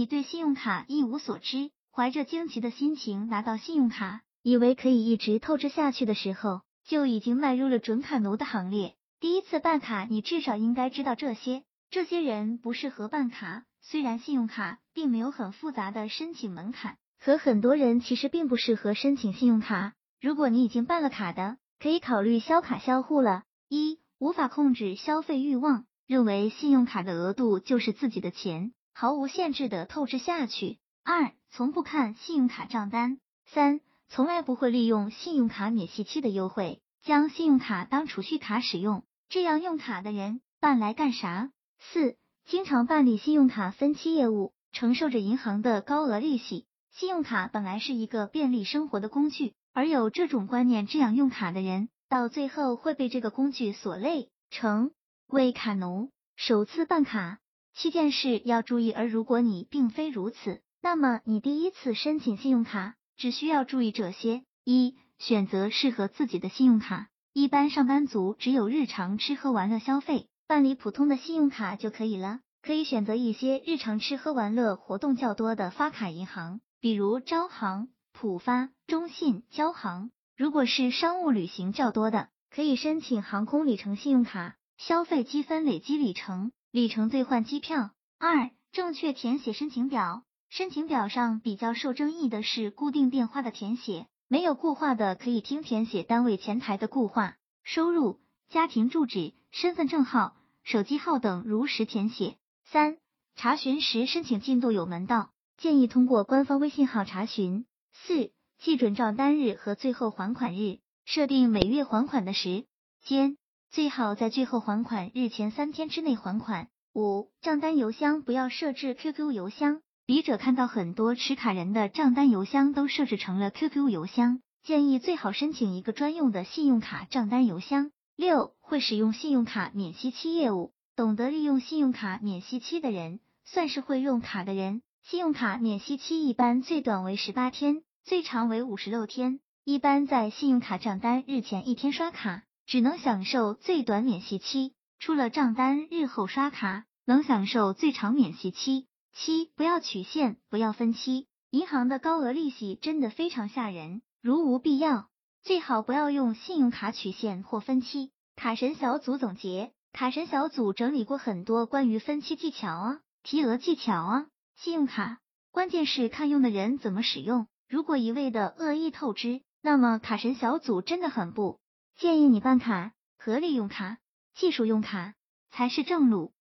你对信用卡一无所知，怀着惊奇的心情拿到信用卡，以为可以一直透支下去的时候，就已经迈入了准卡奴的行列。第一次办卡，你至少应该知道这些。这些人不适合办卡。虽然信用卡并没有很复杂的申请门槛，可很多人其实并不适合申请信用卡。如果你已经办了卡的，可以考虑销卡销户了。一、无法控制消费欲望，认为信用卡的额度就是自己的钱，毫无限制的透支下去。二、从不看信用卡账单。三、从来不会利用信用卡免息期的优惠，将信用卡当储蓄卡使用。这样用卡的人办来干啥？四、经常办理信用卡分期业务，承受着银行的高额利息。信用卡本来是一个便利生活的工具。而有这种观念，这样用卡的人，到最后会被这个工具所累，成为卡奴。首次办卡，七件事要注意。而如果你并非如此，那么你第一次申请信用卡，只需要注意这些：一、选择适合自己的信用卡。一般上班族只有日常吃喝玩乐消费，办理普通的信用卡就可以了。可以选择一些日常吃喝玩乐活动较多的发卡银行，比如招行。浦发、中信、交行，如果是商务旅行较多的，可以申请航空里程信用卡，消费积分累积里程，里程兑换机票。二、正确填写申请表，申请表上比较受争议的是固定电话的填写，没有固话的可以听填写单位前台的固话，收入、家庭住址、身份证号、手机号等如实填写。三、查询时申请进度有门道，建议通过官方微信号查询。四、记准账单日和最后还款日，设定每月还款的时间，最好在最后还款日前三天之内还款。五、账单邮箱不要设置 QQ 邮箱，笔者看到很多持卡人的账单邮箱都设置成了 QQ 邮箱，建议最好申请一个专用的信用卡账单邮箱。六、会使用信用卡免息期业务，懂得利用信用卡免息期的人，算是会用卡的人。信用卡免息期一般最短为十八天。最长为五十六天，一般在信用卡账单日前一天刷卡，只能享受最短免息期；出了账单日后刷卡，能享受最长免息期。七，不要取现，不要分期，银行的高额利息真的非常吓人，如无必要，最好不要用信用卡取现或分期。卡神小组总结，卡神小组整理过很多关于分期技巧啊，提额技巧啊，信用卡，关键是看用的人怎么使用。如果一味的恶意透支，那么卡神小组真的很不建议你办卡，合理用卡，技术用卡才是正路。